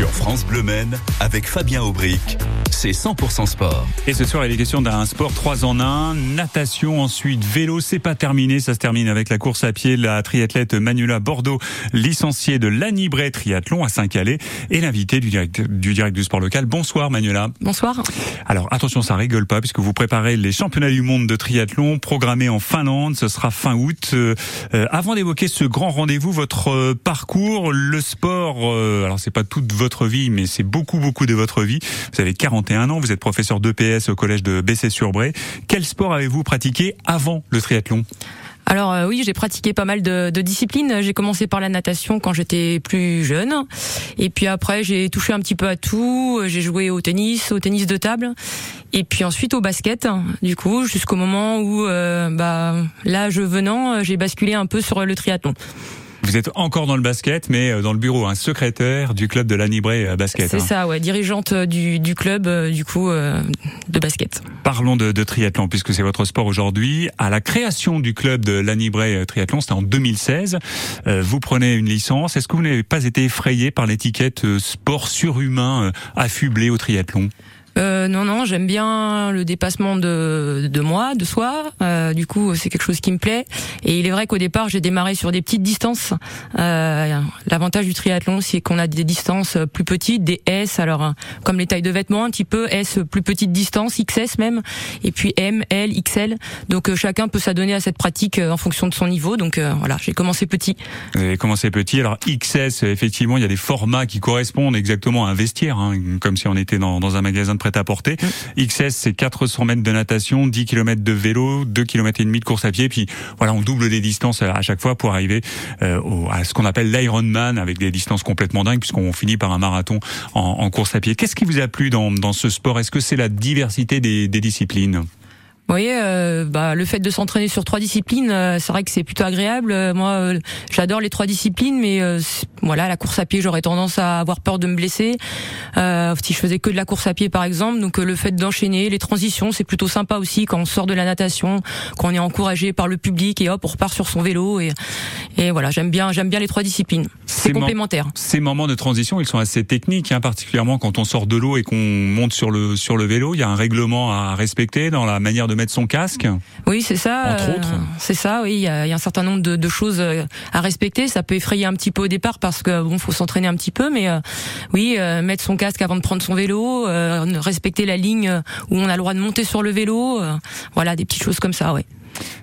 Sur France Bleu Men, avec Fabien Aubric, c'est 100% sport. Et ce soir, il est question d'un sport 3 en 1, natation, ensuite vélo. C'est pas terminé, ça se termine avec la course à pied. La triathlète Manuela Bordeaux, licenciée de l'Anibray Triathlon à Saint-Calais, et l'invité du direct, du direct du sport local. Bonsoir Manuela. Bonsoir. Alors attention, ça rigole pas puisque vous préparez les championnats du monde de triathlon programmés en Finlande. Ce sera fin août. Euh, euh, avant d'évoquer ce grand rendez-vous, votre euh, parcours, le sport, euh, alors c'est pas toute votre vie, mais c'est beaucoup beaucoup de votre vie. Vous avez 41 ans, vous êtes professeur d'EPS au collège de Bessay-sur-Bray. Quel sport avez-vous pratiqué avant le triathlon? Alors euh, oui, j'ai pratiqué pas mal de, de disciplines. J'ai commencé par la natation quand j'étais plus jeune, et puis après j'ai touché un petit peu à tout. J'ai joué au tennis, au tennis de table, et puis ensuite au basket. Du coup, jusqu'au moment où, euh, bah, l'âge venant, j'ai basculé un peu sur le triathlon. Vous êtes encore dans le basket, mais euh, dans le bureau, un secrétaire du club de l'Anibré euh, Basket. C'est hein. ça, ouais, dirigeante du, du club, euh, du coup, euh, de basket. Parlons de, de triathlon, puisque c'est votre sport aujourd'hui. À la création du club de l'Anibré Triathlon, c'était en 2016. Euh, vous prenez une licence. Est-ce que vous n'avez pas été effrayé par l'étiquette euh, sport surhumain euh, affublé au triathlon? Euh, non, non, j'aime bien le dépassement de, de moi, de soi. Euh, du coup, c'est quelque chose qui me plaît. Et il est vrai qu'au départ, j'ai démarré sur des petites distances. Euh, L'avantage du triathlon, c'est qu'on a des distances plus petites, des S, alors euh, comme les tailles de vêtements, un petit peu S, plus petite distance, XS même, et puis M, L, XL. Donc euh, chacun peut s'adonner à cette pratique euh, en fonction de son niveau. Donc euh, voilà, j'ai commencé petit. Vous avez commencé petit. Alors XS, effectivement, il y a des formats qui correspondent exactement à un vestiaire, hein, comme si on était dans, dans un magasin de prêt-à-porter. XS, c'est 400 mètres de natation, 10 km de vélo, 2 km et demi de course à pied. Puis voilà, on double des distances à chaque fois pour arriver euh, à ce qu'on appelle l'Ironman avec des distances complètement dingues puisqu'on finit par un marathon en, course à pied. Qu'est-ce qui vous a plu dans, ce sport? Est-ce que c'est la diversité des disciplines? Vous voyez, euh, bah, le fait de s'entraîner sur trois disciplines, euh, c'est vrai que c'est plutôt agréable. Euh, moi, euh, j'adore les trois disciplines, mais euh, voilà, la course à pied, j'aurais tendance à avoir peur de me blesser euh, si je faisais que de la course à pied, par exemple. Donc, le fait d'enchaîner les transitions, c'est plutôt sympa aussi quand on sort de la natation, quand on est encouragé par le public et hop, on repart sur son vélo et, et voilà, j'aime bien, j'aime bien les trois disciplines. Ces C'est complémentaire. Ces moments de transition, ils sont assez techniques, hein, particulièrement quand on sort de l'eau et qu'on monte sur le sur le vélo. Il y a un règlement à respecter dans la manière de mettre son casque. Oui, c'est ça. Entre euh, autres. C'est ça. Oui, il y a, il y a un certain nombre de, de choses euh, à respecter. Ça peut effrayer un petit peu au départ parce que bon, faut s'entraîner un petit peu, mais euh, oui, euh, mettre son casque avant de prendre son vélo, respecter la ligne où on a le droit de monter sur le vélo. voilà, des petites choses comme ça. Ouais.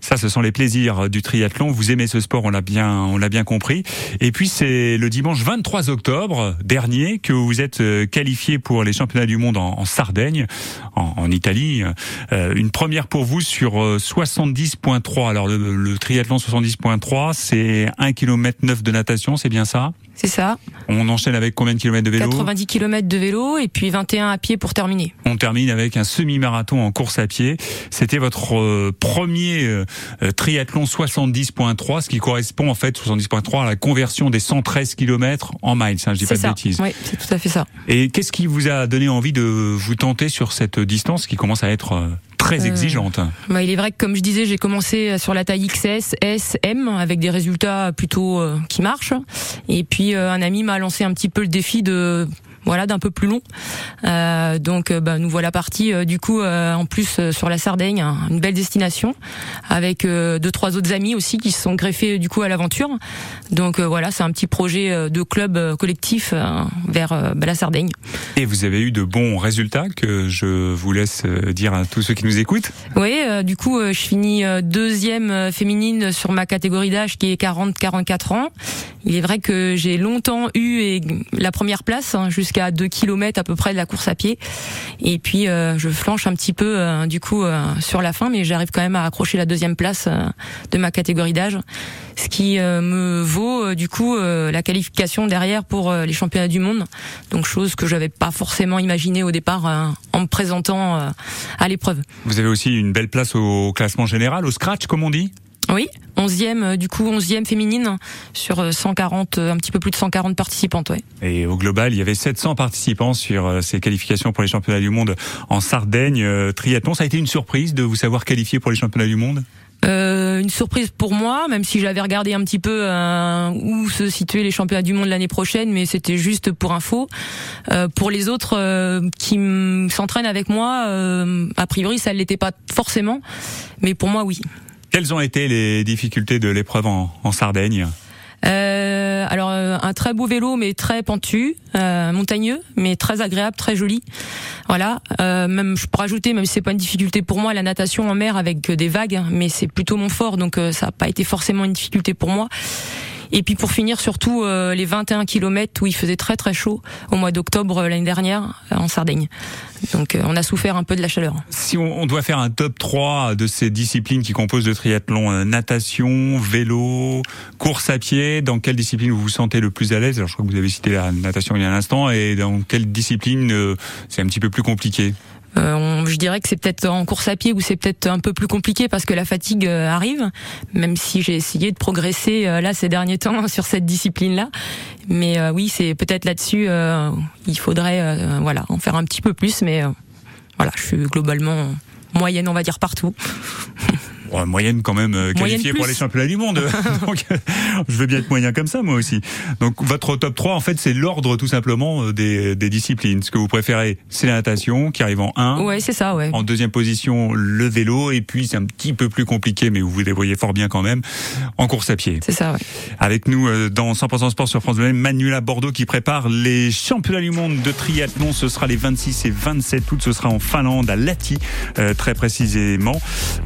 Ça, ce sont les plaisirs du triathlon. Vous aimez ce sport, on l'a bien, on l'a bien compris. Et puis c'est le dimanche 23 octobre dernier que vous êtes euh, qualifié pour les championnats du monde en, Sardaigne, en, Italie. Euh, une première pour vous sur euh, 70.3. Alors le, le triathlon 70.3, c'est 1 km 9 de natation, c'est bien ça? C'est ça. On enchaîne avec combien de kilomètres de vélo 90 km de vélo et puis 21 à pied pour terminer. On termine avec un semi-marathon en course à pied. C'était votre euh, premier euh, triathlon 70.3, ce qui correspond en fait 70.3 à la conversion des 113 km en miles. Hein, je dis pas de bêtises. Oui, c'est tout à fait ça. Et qu'est-ce qui vous a donné envie de vous tenter sur cette distance qui commence à être euh, très Euh, exigeante Bah, il est vrai que comme je disais, j'ai commencé sur la taille XS, S, M avec des résultats plutôt euh, qui marchent. Et puis euh, un ami m'a lancé un petit peu le défi de voilà d'un peu plus long. Euh, donc euh, bah, nous voilà partis euh, du coup euh, en plus sur la Sardaigne, hein, une belle destination avec deux trois autres amis aussi qui se sont greffés du coup à l'aventure. Donc voilà, c'est un petit projet de club collectif euh, vers bah, la Sardaigne. Et vous avez eu de bons résultats que je vous laisse dire à tous ceux qui nous écoutent? Oui, du coup, je finis deuxième féminine sur ma catégorie d'âge qui est 40-44 ans. Il est vrai que j'ai longtemps eu la première place, hein, jusqu'à 2 km à peu près de la course à pied. Et puis, euh, je flanche un petit peu, euh, du coup, euh, sur la fin, mais j'arrive quand même à accrocher la deuxième place de ma catégorie d'âge. Ce qui me vaut, du coup, la qualification derrière pour les championnats du monde. Donc, chose que j'avais pas forcément imaginée au départ en me présentant à l'épreuve. Vous avez aussi une belle place au classement général, au scratch comme on dit? Oui, 11e, euh, du coup 11e féminine sur euh, 140, euh, un petit peu plus de 140 participantes, ouais. Et au global, il y avait 700 participants sur euh, ces qualifications pour les championnats du monde en Sardaigne. Euh, Triathlon, ça a été une surprise de vous savoir qualifié pour les championnats du monde? Euh, une surprise pour moi, même si j'avais regardé un petit peu euh, où se situaient les championnats du monde l'année prochaine, mais c'était juste pour info. Euh, pour les autres euh, qui s'entraînent avec moi, euh, a priori ça ne l'était pas forcément, mais pour moi oui. Quelles ont été les difficultés de l'épreuve en, en Sardaigne euh, alors euh, un très beau vélo mais très pentu, euh, montagneux mais très agréable, très joli. Voilà. Euh, même je peux rajouter, même si c'est pas une difficulté pour moi, la natation en mer avec des vagues, mais c'est plutôt mon fort, donc euh, ça n'a pas été forcément une difficulté pour moi. Et puis pour finir surtout euh, les 21 km où il faisait très très chaud au mois d'octobre euh, l'année dernière euh, en Sardaigne. Donc euh, on a souffert un peu de la chaleur. Si on, on doit faire un top 3 de ces disciplines qui composent le triathlon, euh, natation, vélo, course à pied, dans quelle discipline vous vous sentez le plus à l'aise? Alors je crois que vous avez cité la natation il y a un instant, et dans quelle discipline euh, c'est un petit peu plus compliqué? On- je dirais que c'est peut-être en course à pied où c'est peut-être un peu plus compliqué parce que la fatigue euh, arrive, même si j'ai essayé de progresser euh, là ces derniers temps sur cette discipline-là. Mais euh, oui, c'est peut-être là-dessus, euh, il faudrait euh, voilà en faire un petit peu plus. Mais euh, voilà, je suis globalement moyenne, on va dire partout. Ouais, moyenne quand même euh, Moyenne qualifiée pour les championnats du monde. Donc, je veux bien être moyen comme ça moi aussi. Donc votre top 3 en fait c'est l'ordre tout simplement euh, des, des disciplines. Ce que vous préférez c'est la natation qui arrive en 1. Ouais, c'est ça, ouais. En deuxième position, le vélo, et puis c'est un petit peu plus compliqué, mais vous vous débrouillez fort bien quand même, en course à pied. C'est ça, ouais. Avec nous euh, dans 100% Sport sur France Bleu, Manuela Bordeaux qui prépare les championnats du monde de triathlon. Ce sera les 26 et 27 août, ce sera en Finlande, à Lahti, euh, très précisément.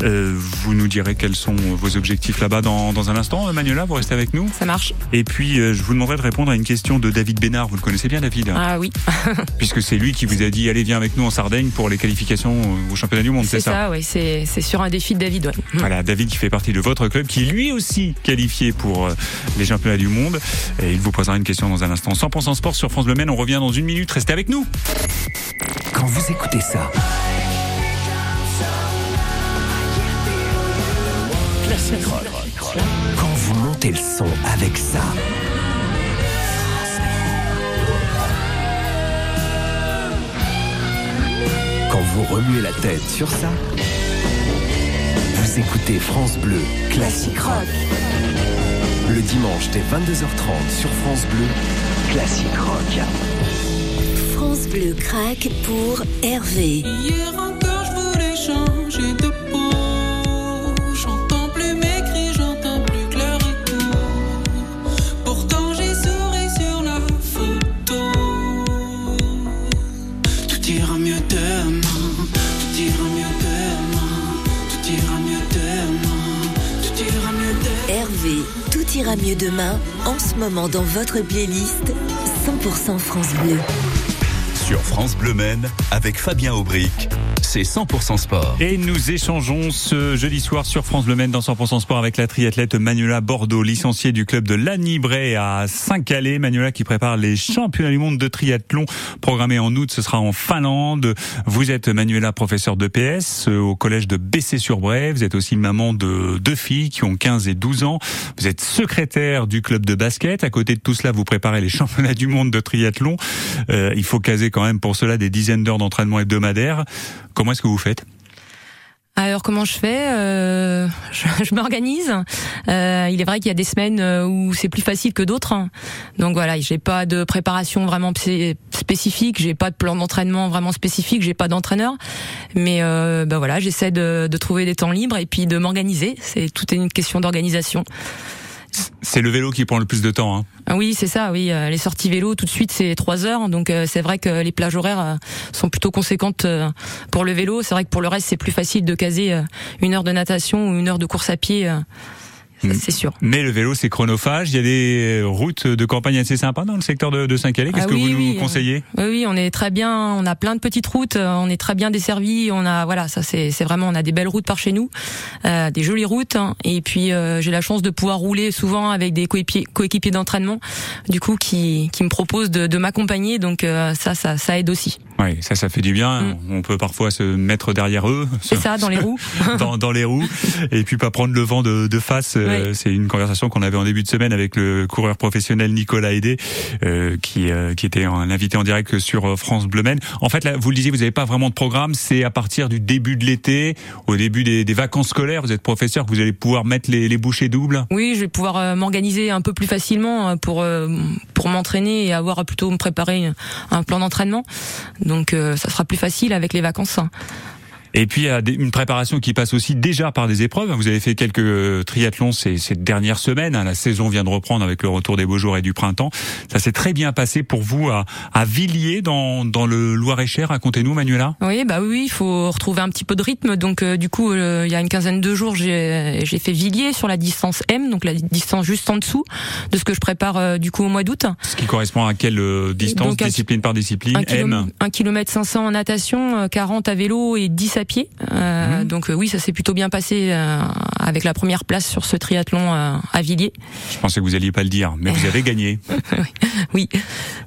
Euh, vous nous direz quels sont vos objectifs là-bas dans, dans un instant. Manuela, vous restez avec nous. Ça marche. Et puis, euh, je vous demanderai de répondre à une question de David Bénard. Vous le connaissez bien, David Ah oui, Puisque c'est lui qui vous a dit, allez, viens avec nous en Sardaigne pour les qualifications au championnat du monde, c'est c'est ça ça, ouais. C'est c'est sur un défi de David, ouais. voilà, David qui fait partie de votre club, qui est lui aussi qualifié pour euh, les championnats du monde. Et il vous posera une question dans un instant. 100% sport sur France Bleu Maine. On revient dans une minute. Restez avec nous. Quand vous écoutez ça, Quand vous montez le son avec ça, quand vous remuez la tête sur ça, vous écoutez France Bleu Classic Rock. Le dimanche dès 22h30 sur France Bleu, Classic Rock. France Bleu craque pour Hervé. Hier encore, je voulais changer ira mieux demain. En ce moment dans votre playlist 100% France Bleu. Sur France Bleu Maine, avec Fabien Aubric, c'est 100% sport. Et nous échangeons ce jeudi soir sur France Bleu Maine dans 100% sport avec la triathlète Manuela Bordeaux, licenciée du club de Lanibray à Saint-Calais. Manuela qui prépare les championnats du monde de triathlon programmés en août. Ce sera en Finlande. Vous êtes Manuela professeure de PS euh, au collège de Bessé-sur-Bray. Vous êtes aussi maman de deux filles qui ont 15 et 12 ans. Vous êtes secrétaire du club de basket. À côté de tout cela, vous préparez les championnats du monde de triathlon. Euh, il faut caser quand même pour cela des dizaines d'heures d'entraînement hebdomadaire. Comment est-ce que vous faites? Alors comment je fais? Euh, Je, je m'organise. Euh, il est vrai qu'il y a des semaines euh, où c'est plus facile que d'autres. hein. Donc voilà, j'ai pas de préparation vraiment spécifique, j'ai pas de plan d'entraînement vraiment spécifique, j'ai pas d'entraîneur. Mais euh, ben voilà, j'essaie de, de trouver des temps libres et puis de m'organiser. C'est tout est une question d'organisation. C'est le vélo qui prend le plus de temps. Hein. Ah Oui, c'est ça. Oui, Euh, les sorties vélo tout de suite c'est trois heures, donc euh, c'est vrai que les plages horaires euh, sont plutôt conséquentes pour le vélo. C'est vrai que pour le reste c'est plus facile de caser une heure de natation ou une heure de course à pied. Euh, ça, Mm. C'est sûr. Mais le vélo, c'est chronophage. Il y a des routes de campagne assez sympas dans le secteur de, de Saint-Calais. Qu'est-ce Ah que vous oui, nous euh, conseillez? Oui, oui, on est très bien. On a plein de petites routes. euh, On est très bien desservi. On a voilà, ça c'est vraiment on a des belles routes par chez nous, euh, des jolies routes. hein. Et puis euh, j'ai la chance de pouvoir rouler souvent avec des coéquipiers d'entraînement, du coup qui qui me proposent de, de m'accompagner. Donc euh, ça ça ça aide aussi. Ouais, ça, ça fait du bien. Mm. On peut parfois se mettre derrière eux, C'est ça, dans les roues. dans, dans les roues, et puis pas prendre le vent de, de face. Euh. C'est une conversation qu'on avait en début de semaine avec le coureur professionnel Nicolas Aidé, euh, qui, euh, qui était un invité en direct sur euh, France Bleu Maine. En fait, là, vous le disiez, vous n'avez pas vraiment de programme. C'est à partir du début de l'été, au début des, des vacances scolaires. Vous êtes professeur, que vous allez pouvoir mettre les, les bouchées doubles. Oui, je vais pouvoir euh, m'organiser un peu plus facilement pour pour m'entraîner et avoir plutôt me préparer un plan d'entraînement. Donc euh, ça sera plus facile avec les vacances. Et puis il y a une préparation qui passe aussi déjà par des épreuves. Vous avez fait quelques euh, triathlons ces, ces dernières semaines. hein. La saison vient de reprendre avec le retour des beaux jours et du printemps. Ça s'est très bien passé pour vous à, à Villiers dans, dans le Loir-et-Cher. Racontez-nous, Manuela. Oui, bah oui, il faut retrouver un petit peu de rythme. Donc euh, du coup, euh, il y a une quinzaine de jours, j'ai fait Villiers sur la distance M, donc la distance juste en dessous de ce que je prépare euh, du coup au mois d'août. Ce qui correspond à quelle distance, Donc, discipline par discipline Un, M? kilomètre, un kilomètre 500 en natation, euh, 40 à vélo et 10 à pied. Euh, Donc euh, oui, ça s'est plutôt bien passé euh, avec la première place sur ce triathlon à Villiers. Je pensais que vous alliez pas le dire, mais vous avez gagné. Oui.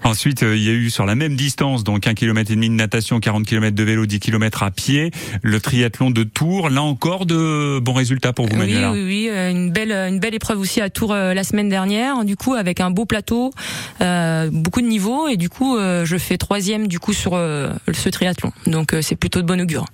Ensuite, il y a eu sur la même distance, donc un kilomètre et demi de natation, 40 km de vélo, 10 km à pied, le triathlon de Tours. Là encore, de bons résultats pour vous, Oui, Manuela. oui, oui, euh, une belle, une belle épreuve aussi à Tours la semaine dernière. Du coup, avec un beau plateau, beaucoup de niveaux, et du coup, je fais troisième du coup sur ce triathlon. Donc, c'est plutôt de bon augure.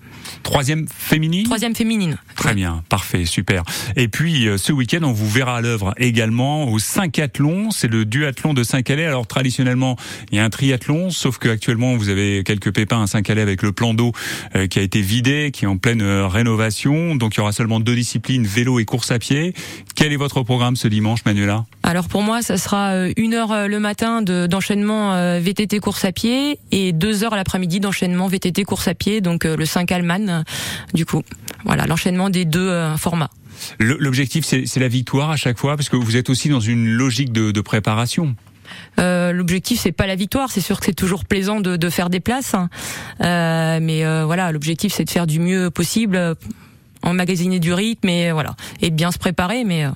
Troisième féminine. Troisième féminine. Très bien, parfait, super. Et puis euh, ce week-end, on vous verra à l'œuvre également au Cinquathlon. C'est le duathlon de Saint-Calais. Alors traditionnellement, il y a un triathlon, sauf que actuellement vous avez quelques pépins à Saint-Calais avec le plan d'eau euh, qui a été vidé, qui est en pleine euh, rénovation. Donc il y aura seulement deux disciplines, vélo et course à pied. Quel est votre programme ce dimanche, Manuela? Alors pour moi, ça sera une heure le matin de- d'enchaînement VTT course à pied et deux heures l'après-midi d'enchaînement VTT course à pied, donc le 5 Alman, du coup. Voilà, l'enchaînement des deux euh, formats. L'objectif, c'est la victoire à chaque fois, parce que vous êtes aussi dans une logique de, de préparation. Euh, L'objectif c'est pas la victoire, c'est sûr que c'est toujours plaisant de, de faire des places, hein. Euh, mais euh, voilà, l'objectif c'est de faire du mieux possible, emmagasiner du rythme et voilà, et de bien se préparer, mais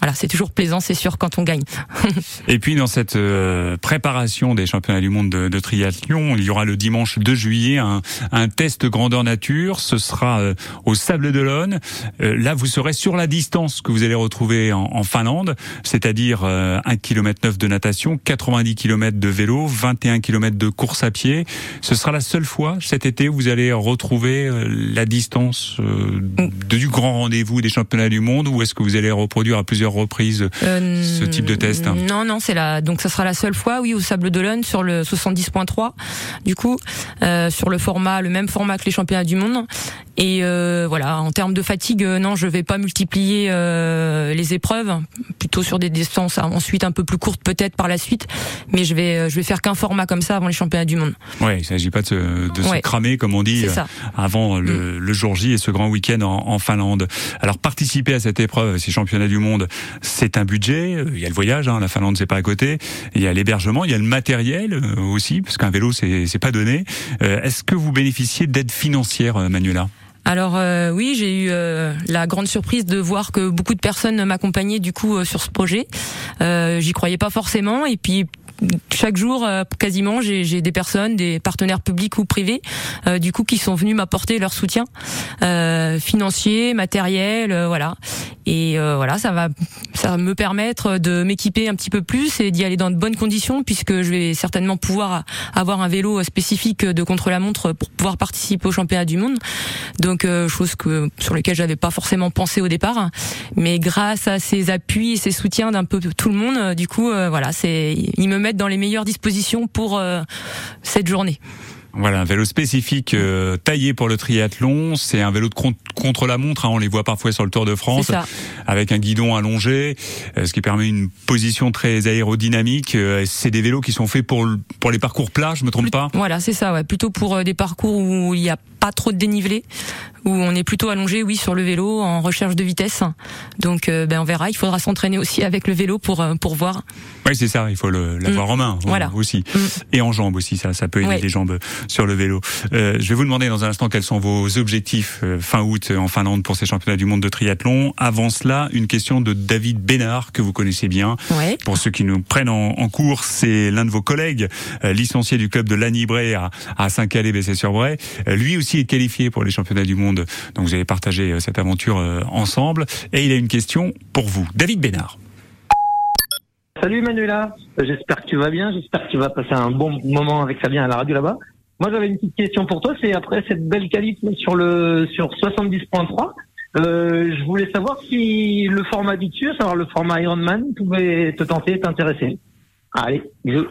voilà, c'est toujours plaisant, c'est sûr quand on gagne. Et puis dans cette euh, préparation des championnats du monde de, de triathlon, il y aura le dimanche 2 juillet un, un test grandeur nature. Ce sera euh, au Sable d'Olonne. Euh, là, vous serez sur la distance que vous allez retrouver en, en Finlande, c'est-à-dire euh, 1 km 9 de natation, 90 km de vélo, 21 km de course à pied. Ce sera la seule fois cet été où vous allez retrouver la distance de- du grand rendez-vous des championnats du monde, ou est-ce que vous allez reproduire à plusieurs reprises Euh, ce type de test. Non, non, c'est la donc ça sera la seule fois, oui, au Sable d'Olonne sur le 70.3. Du coup, euh, sur le format, le même format que les championnats du monde. Et euh, voilà, en termes de fatigue, non, je vais pas multiplier les épreuves, plutôt sur des distances ensuite un peu plus courtes peut-être par la suite. Mais je vais, je vais faire qu'un format comme ça avant les championnats du monde. Ouais, il s'agit pas de, se, de se cramer comme on dit avant le, le jour J et ce grand week-end en, en Finlande. Alors participer à cette épreuve, ces championnats du monde, c'est un budget. Euh, Il y a le voyage, hein, la Finlande c'est pas à côté. Il y a l'hébergement, il y a le matériel euh, aussi, parce qu'un vélo c'est c'est pas donné. Euh, Est-ce que vous bénéficiez d'aide financière, Manuela? Alors oui, j'ai eu la grande surprise de voir que beaucoup de personnes m'accompagnaient du coup euh, sur ce projet. J'y croyais pas forcément et puis chaque jour, euh, quasiment, j'ai des personnes, des partenaires publics ou privés, euh, du coup, qui sont venus m'apporter leur soutien euh, financier, matériel, euh, voilà. Et euh, voilà, ça va, ça va me permettre de m'équiper un petit peu plus et d'y aller dans de bonnes conditions, puisque je vais certainement pouvoir avoir un vélo spécifique de contre-la-montre pour pouvoir participer au championnat du monde. Donc, euh, chose que sur lesquelles j'avais pas forcément pensé au départ, mais grâce à ces appuis et ces soutiens d'un peu tout le monde, du coup, voilà, c'est ils me mettent dans les meilleures dispositions pour euh, cette journée. Voilà, un vélo spécifique euh, taillé pour le triathlon. C'est un vélo de con- contre-la-montre. hein, on les voit parfois sur le Tour de France, avec un guidon allongé, euh, ce qui permet une position très aérodynamique. Euh, c'est des vélos qui sont faits pour le- pour les parcours plats. Je me trompe pas Voilà, c'est ça, ouais. Plutôt pour euh, des parcours où il n'y a pas trop de dénivelé, où on est plutôt allongé, oui, sur le vélo, en recherche de vitesse. Donc, euh, ben, on verra. Il faudra s'entraîner aussi avec le vélo pour euh, pour voir. Oui, c'est ça. Il faut l'avoir en main Mm. Voilà. aussi, Mm. et en jambes aussi. Ça, ça peut aider Ouais. les jambes sur le vélo. Euh, je vais vous demander dans un instant quels sont vos objectifs fin août août en Finlande pour ces championnats du monde de triathlon. Avant cela, une question de David Bénard que vous connaissez bien. Ouais. Pour ceux qui nous prennent en, en cours, c'est l'un de vos collègues, euh, licencié du club de Lannibré à, à Saint-Calais, Bessé-sur-Bray. Euh, lui aussi est qualifié pour les championnats du monde. Donc vous allez partager euh, cette aventure euh, ensemble. Et il a une question pour vous. David Bénard. Salut Manuela, j'espère que tu vas bien, j'espère que tu vas passer un bon moment avec Fabien à la radio là-bas. Moi j'avais une petite question pour toi, c'est après cette belle qualif sur le sur 70.3, euh, je voulais savoir si le format à savoir le format Ironman, pouvait te tenter, t'intéresser. Allez, bisous.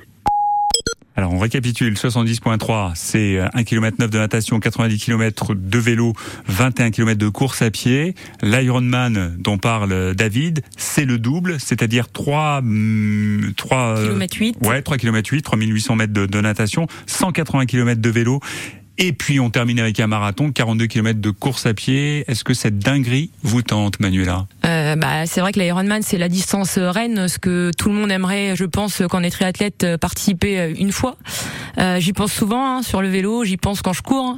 Alors on récapitule, 70.3, c'est 1 km 9 de natation, 90 km de vélo, 21 km de course à pied. L'Ironman dont parle David, c'est le double, c'est-à-dire 3 3 Kilomètre 8. Ouais, 3 km 8, 3800 mètres de, de natation, 180 km de vélo. Et puis on termine avec un marathon, 42 km de course à pied. Est-ce que cette dinguerie vous tente, Manuela Euh, bah, c'est vrai que l'Ironman c'est la distance reine, ce que tout le monde aimerait, je pense, quand on est triathlète, euh, participer euh, une fois. Euh, j'y pense souvent hein, sur le vélo, j'y pense quand je cours.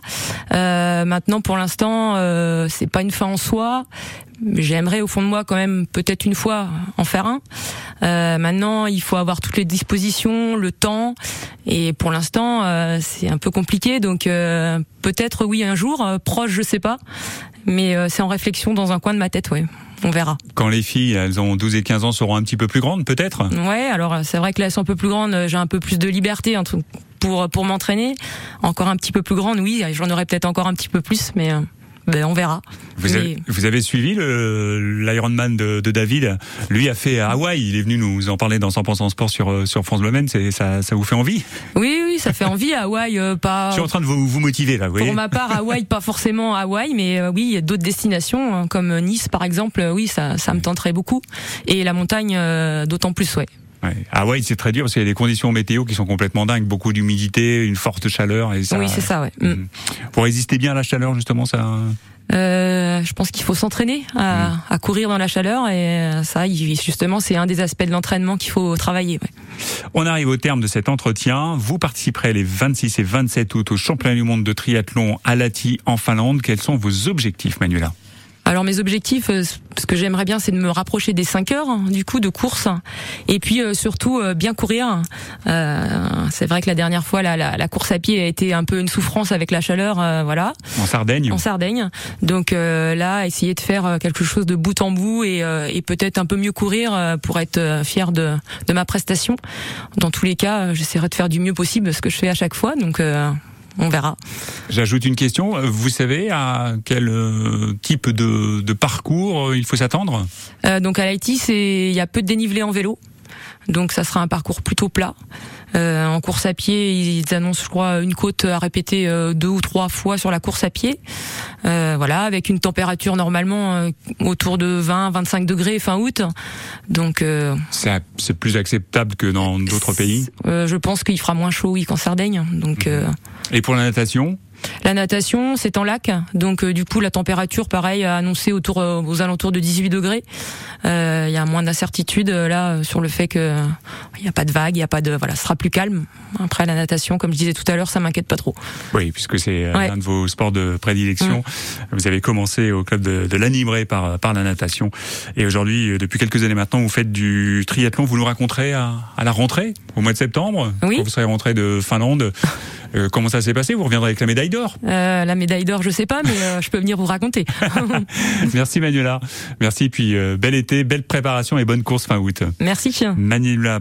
Euh, maintenant, pour l'instant, euh, c'est pas une fin en soi. J'aimerais au fond de moi quand même peut-être une fois en faire un. Euh, maintenant, il faut avoir toutes les dispositions, le temps, et pour l'instant, euh, c'est un peu compliqué. Donc euh, peut-être oui un jour, euh, proche, je sais pas, mais euh, c'est en réflexion dans un coin de ma tête, ouais. On verra. Quand les filles, elles ont 12 et 15 ans, seront un petit peu plus grandes, peut-être? Ouais, alors c'est vrai que là, elles sont un peu plus grandes, euh, j'ai un peu plus de liberté pour pour m'entraîner. Encore un petit peu plus grande, oui, j'en aurais peut-être encore un petit peu plus, mais euh, ben, on verra. Vous Mais- avez, vous avez suivi l'Ironman de, de David? Lui a fait à Hawaï. Il est venu nous en parler dans 100% Sport sur, euh, sur France Bleu Maine. Ça, ça vous fait envie? Oui, oui, ça fait envie. Hawaï, euh, pas. Je suis en train de vous, vous motiver là. Vous voyez Pour ma part, Hawaï, pas forcément Hawaï, mais euh, oui, il y a d'autres destinations hein, comme Nice, par exemple. euh, Oui, ça, ça me tenterait beaucoup. Et la montagne, euh, d'autant plus, ouais. Ouais. Hawaï, c'est très dur parce qu'il y a des conditions météo qui sont complètement dingues. Beaucoup d'humidité, une forte chaleur. Et ça, Oui, c'est ça, ouais. Mm. Mm. Pour résister bien à la chaleur, justement, ça. Euh, je pense qu'il faut s'entraîner à, Mm. à courir dans la chaleur et euh, ça, justement, c'est un des aspects de l'entraînement qu'il faut travailler. ouais. On arrive au terme de cet entretien. Vous participerez les 26 et 27 août au championnat du monde de triathlon à Lahti en Finlande. Quels sont vos objectifs, Manuela? Alors mes objectifs, euh, ce que j'aimerais bien, c'est de me rapprocher des 5 heures hein, du coup de course, et puis euh, surtout euh, bien courir. Euh, c'est vrai que la dernière fois, la, la, la course à pied a été un peu une souffrance avec la chaleur, euh, voilà, En Sardaigne en Sardaigne. Donc euh, là, essayer de faire quelque chose de bout en bout et, euh, et peut-être un peu mieux courir pour être fier de, de ma prestation. Dans tous les cas, j'essaierai de faire du mieux possible ce que je fais à chaque fois. Donc euh, on verra. J'ajoute une question. Vous savez à quel euh, type de, de parcours euh, il faut s'attendre? Euh, donc à l'IT, c'est il y a peu de dénivelé en vélo. Donc ça sera un parcours plutôt plat. Euh, en course à pied, ils annoncent, je crois, une côte à répéter euh, deux ou trois fois sur la course à pied. Euh, voilà, avec une température normalement autour de 20-25 degrés fin août. Donc euh, C'est plus acceptable que dans d'autres pays? je pense qu'il fera moins chaud, oui, qu'en Sardaigne. Donc euh, Et pour la natation? La natation, c'est en lac, donc euh, du coup la température, pareil, a annoncé autour euh, aux alentours de 18 degrés. Euh, Il y a moins d'incertitude euh, là euh, sur le fait que il n'y a pas de vagues, il y a pas de voilà, ce sera plus calme. Après la natation, comme je disais tout à l'heure, ça m'inquiète pas trop. Oui, puisque c'est euh, Ouais. l'un de vos sports de prédilection. Vous avez commencé au club de, de par, par la natation. Et aujourd'hui, euh, depuis quelques années maintenant, vous faites du triathlon. Vous nous raconterez à, à la rentrée, au mois de septembre, Oui. quand vous serez rentré de Finlande. Euh, comment ça s'est passé? Vous reviendrez avec la médaille? D'or. Euh, la médaille d'or, je sais pas, mais euh, je peux venir vous raconter. Merci Manuela. Merci. Puis euh, bel été, belle préparation et bonne course fin août. Merci. Manuela